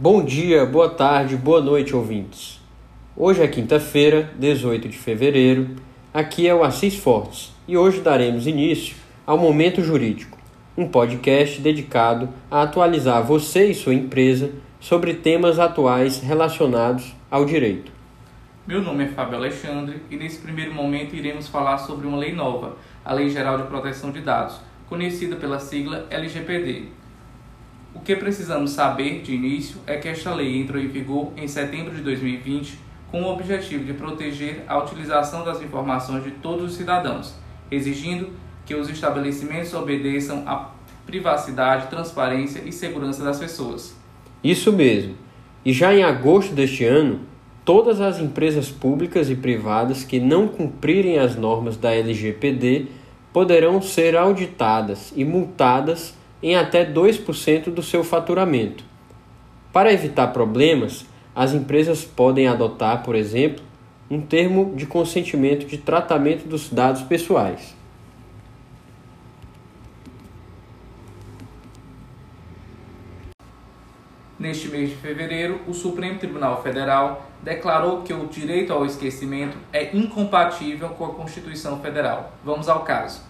Bom dia, boa tarde, boa noite, ouvintes. Hoje é quinta-feira, 18 de fevereiro. Aqui é o Assis Fortes e hoje daremos início ao Momento Jurídico, um podcast dedicado a atualizar você e sua empresa sobre temas atuais relacionados ao direito. Meu nome é Fábio Alexandre e nesse primeiro momento iremos falar sobre uma lei nova, a Lei Geral de Proteção de Dados, conhecida pela sigla LGPD o que precisamos saber de início é que esta lei entrou em vigor em setembro de 2020 com o objetivo de proteger a utilização das informações de todos os cidadãos, exigindo que os estabelecimentos obedeçam à privacidade, transparência e segurança das pessoas. Isso mesmo. E já em agosto deste ano, todas as empresas públicas e privadas que não cumprirem as normas da LGPD poderão ser auditadas e multadas em até 2% do seu faturamento. Para evitar problemas, as empresas podem adotar, por exemplo, um termo de consentimento de tratamento dos dados pessoais. Neste mês de fevereiro, o Supremo Tribunal Federal declarou que o direito ao esquecimento é incompatível com a Constituição Federal. Vamos ao caso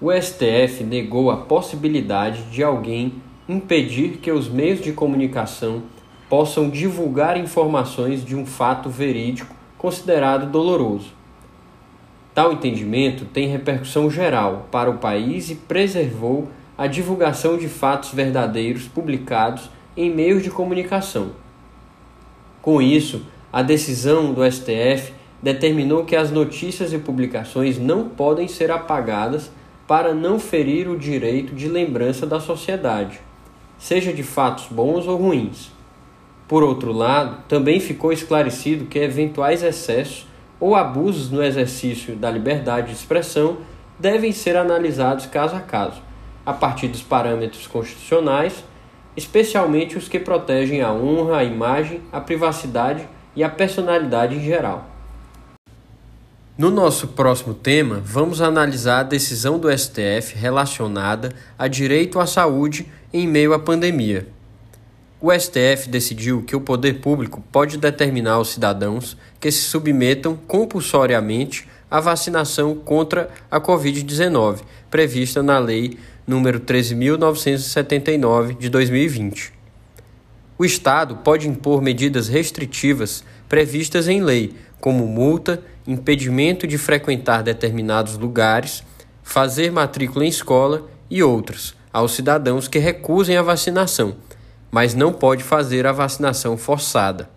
o STF negou a possibilidade de alguém impedir que os meios de comunicação possam divulgar informações de um fato verídico considerado doloroso. Tal entendimento tem repercussão geral para o país e preservou a divulgação de fatos verdadeiros publicados em meios de comunicação. Com isso, a decisão do STF determinou que as notícias e publicações não podem ser apagadas para não ferir o direito de lembrança da sociedade, seja de fatos bons ou ruins. Por outro lado, também ficou esclarecido que eventuais excessos ou abusos no exercício da liberdade de expressão devem ser analisados caso a caso, a partir dos parâmetros constitucionais, especialmente os que protegem a honra, a imagem, a privacidade e a personalidade em geral. No nosso próximo tema, vamos analisar a decisão do STF relacionada a direito à saúde em meio à pandemia. O STF decidiu que o poder público pode determinar aos cidadãos que se submetam compulsoriamente à vacinação contra a Covid-19, prevista na Lei nº 13.979 de 2020. O Estado pode impor medidas restritivas previstas em lei, como multa impedimento de frequentar determinados lugares, fazer matrícula em escola e outros, aos cidadãos que recusem a vacinação, mas não pode fazer a vacinação forçada.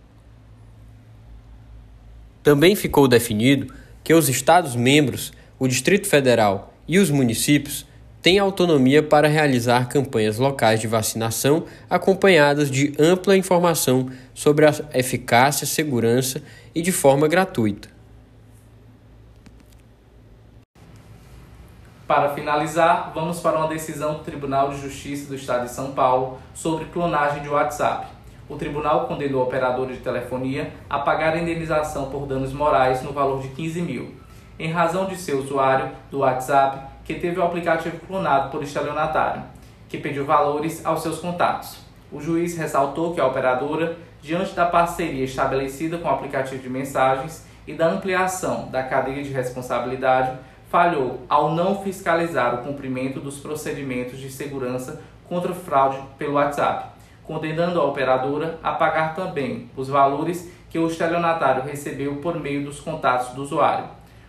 Também ficou definido que os Estados-membros, o Distrito Federal e os municípios têm autonomia para realizar campanhas locais de vacinação acompanhadas de ampla informação sobre a eficácia, segurança e de forma gratuita. Para finalizar, vamos para uma decisão do Tribunal de Justiça do Estado de São Paulo sobre clonagem de WhatsApp. O tribunal condenou a operadora de telefonia a pagar a indenização por danos morais no valor de 15 mil, em razão de ser usuário do WhatsApp que teve o aplicativo clonado por estelionatário, que pediu valores aos seus contatos. O juiz ressaltou que a operadora, diante da parceria estabelecida com o aplicativo de mensagens e da ampliação da cadeia de responsabilidade, falhou ao não fiscalizar o cumprimento dos procedimentos de segurança contra fraude pelo WhatsApp, condenando a operadora a pagar também os valores que o estelionatário recebeu por meio dos contatos do usuário.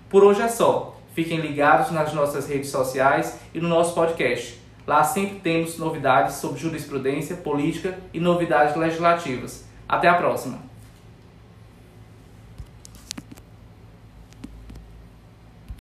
Por hoje é só. Fiquem ligados nas nossas redes sociais e no nosso podcast. Lá sempre temos novidades sobre jurisprudência, política e novidades legislativas. Até a próxima!